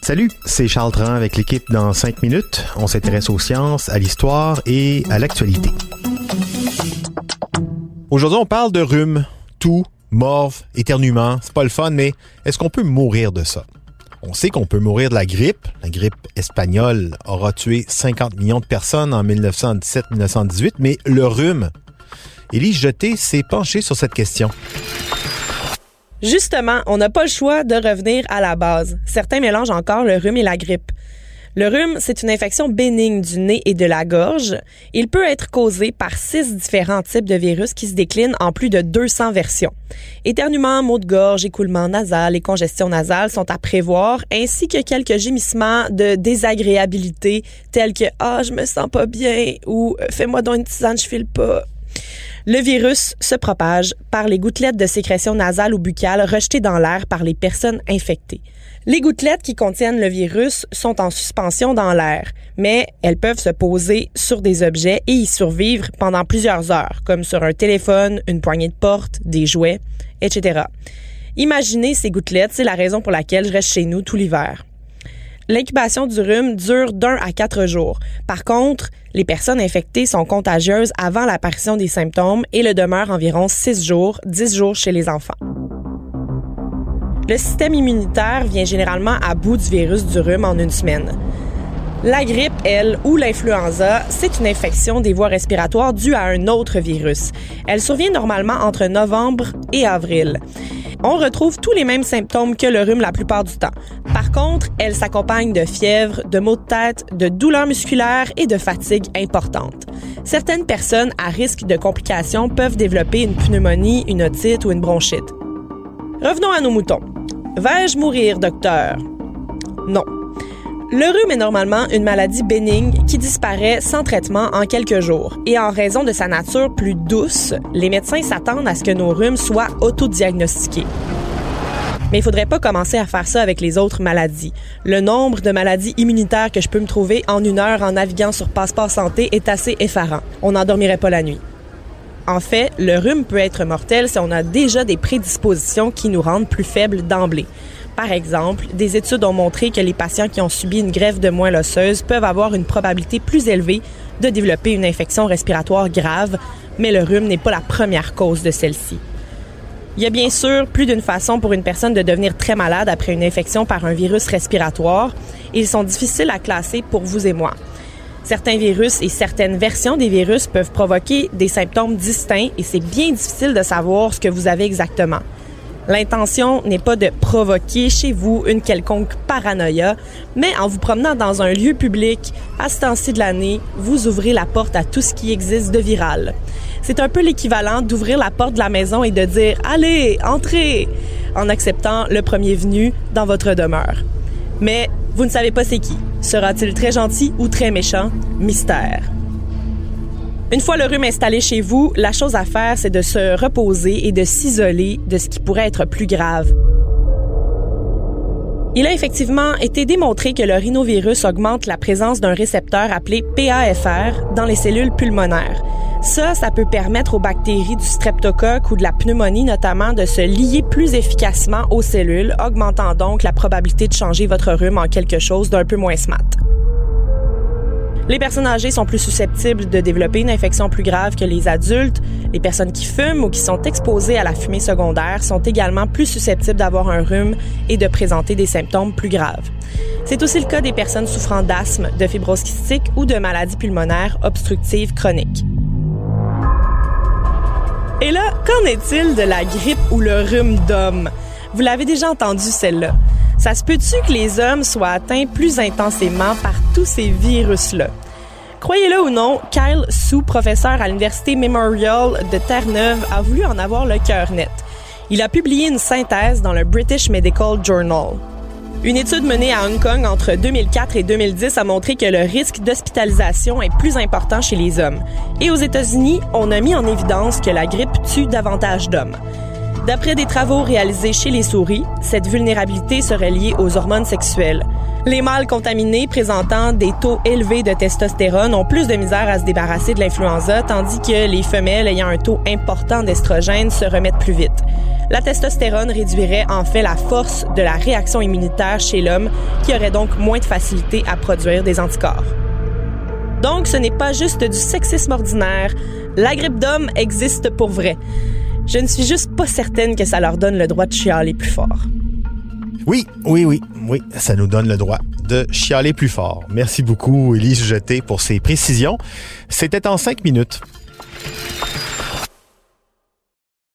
Salut, c'est Charles Tran avec l'équipe dans 5 minutes. On s'intéresse aux sciences, à l'histoire et à l'actualité. Aujourd'hui, on parle de rhume, tout, morve, éternuement. C'est pas le fun, mais est-ce qu'on peut mourir de ça? On sait qu'on peut mourir de la grippe. La grippe espagnole aura tué 50 millions de personnes en 1917-1918, mais le rhume. Élise Jeté s'est penchée sur cette question. Justement, on n'a pas le choix de revenir à la base. Certains mélangent encore le rhume et la grippe. Le rhume, c'est une infection bénigne du nez et de la gorge. Il peut être causé par six différents types de virus qui se déclinent en plus de 200 versions. Éternuement, maux de gorge, écoulement nasal et congestion nasale sont à prévoir, ainsi que quelques gémissements de désagréabilité tels que « Ah, je me sens pas bien » ou « Fais-moi donc une tisane, je file pas ». Le virus se propage par les gouttelettes de sécrétion nasale ou buccale rejetées dans l'air par les personnes infectées. Les gouttelettes qui contiennent le virus sont en suspension dans l'air, mais elles peuvent se poser sur des objets et y survivre pendant plusieurs heures, comme sur un téléphone, une poignée de porte, des jouets, etc. Imaginez ces gouttelettes, c'est la raison pour laquelle je reste chez nous tout l'hiver. L'incubation du rhume dure d'un à quatre jours. Par contre, les personnes infectées sont contagieuses avant l'apparition des symptômes et le demeurent environ six jours, dix jours chez les enfants. Le système immunitaire vient généralement à bout du virus du rhume en une semaine. La grippe, elle, ou l'influenza, c'est une infection des voies respiratoires due à un autre virus. Elle survient normalement entre novembre et avril. On retrouve tous les mêmes symptômes que le rhume la plupart du temps. Par contre, elle s'accompagne de fièvre, de maux de tête, de douleurs musculaires et de fatigue importante. Certaines personnes à risque de complications peuvent développer une pneumonie, une otite ou une bronchite. Revenons à nos moutons. Vais-je mourir, docteur? Non. Le rhume est normalement une maladie bénigne qui disparaît sans traitement en quelques jours. Et en raison de sa nature plus douce, les médecins s'attendent à ce que nos rhumes soient autodiagnostiqués. Mais il faudrait pas commencer à faire ça avec les autres maladies. Le nombre de maladies immunitaires que je peux me trouver en une heure en naviguant sur Passeport Santé est assez effarant. On n'endormirait pas la nuit. En fait, le rhume peut être mortel si on a déjà des prédispositions qui nous rendent plus faibles d'emblée. Par exemple, des études ont montré que les patients qui ont subi une greffe de moelle osseuse peuvent avoir une probabilité plus élevée de développer une infection respiratoire grave, mais le rhume n'est pas la première cause de celle-ci. Il y a bien sûr plus d'une façon pour une personne de devenir très malade après une infection par un virus respiratoire. Ils sont difficiles à classer pour vous et moi. Certains virus et certaines versions des virus peuvent provoquer des symptômes distincts et c'est bien difficile de savoir ce que vous avez exactement. L'intention n'est pas de provoquer chez vous une quelconque paranoïa, mais en vous promenant dans un lieu public à ce temps-ci de l'année, vous ouvrez la porte à tout ce qui existe de viral. C'est un peu l'équivalent d'ouvrir la porte de la maison et de dire Allez, entrez en acceptant le premier venu dans votre demeure. Mais vous ne savez pas c'est qui. Sera-t-il très gentil ou très méchant? Mystère. Une fois le rhume installé chez vous, la chose à faire, c'est de se reposer et de s'isoler de ce qui pourrait être plus grave. Il a effectivement été démontré que le rhinovirus augmente la présence d'un récepteur appelé PAFR dans les cellules pulmonaires. Ça, ça peut permettre aux bactéries du streptocoque ou de la pneumonie notamment de se lier plus efficacement aux cellules, augmentant donc la probabilité de changer votre rhume en quelque chose d'un peu moins smart. Les personnes âgées sont plus susceptibles de développer une infection plus grave que les adultes. Les personnes qui fument ou qui sont exposées à la fumée secondaire sont également plus susceptibles d'avoir un rhume et de présenter des symptômes plus graves. C'est aussi le cas des personnes souffrant d'asthme, de fibrose kystique ou de maladies pulmonaires obstructives chroniques. Et là, qu'en est-il de la grippe ou le rhume d'homme? Vous l'avez déjà entendu celle-là. Ça se peut-tu que les hommes soient atteints plus intensément par tous ces virus-là? Croyez-le ou non, Kyle Sue, professeur à l'Université Memorial de Terre-Neuve, a voulu en avoir le cœur net. Il a publié une synthèse dans le British Medical Journal. Une étude menée à Hong Kong entre 2004 et 2010 a montré que le risque d'hospitalisation est plus important chez les hommes. Et aux États-Unis, on a mis en évidence que la grippe tue davantage d'hommes. D'après des travaux réalisés chez les souris, cette vulnérabilité serait liée aux hormones sexuelles. Les mâles contaminés présentant des taux élevés de testostérone ont plus de misère à se débarrasser de l'influenza, tandis que les femelles ayant un taux important d'estrogène se remettent plus vite. La testostérone réduirait en fait la force de la réaction immunitaire chez l'homme qui aurait donc moins de facilité à produire des anticorps. Donc ce n'est pas juste du sexisme ordinaire, la grippe d'homme existe pour vrai. Je ne suis juste pas certaine que ça leur donne le droit de chialer plus fort. Oui, oui, oui, oui, ça nous donne le droit de chialer plus fort. Merci beaucoup, Élise Jeté, pour ces précisions. C'était en cinq minutes.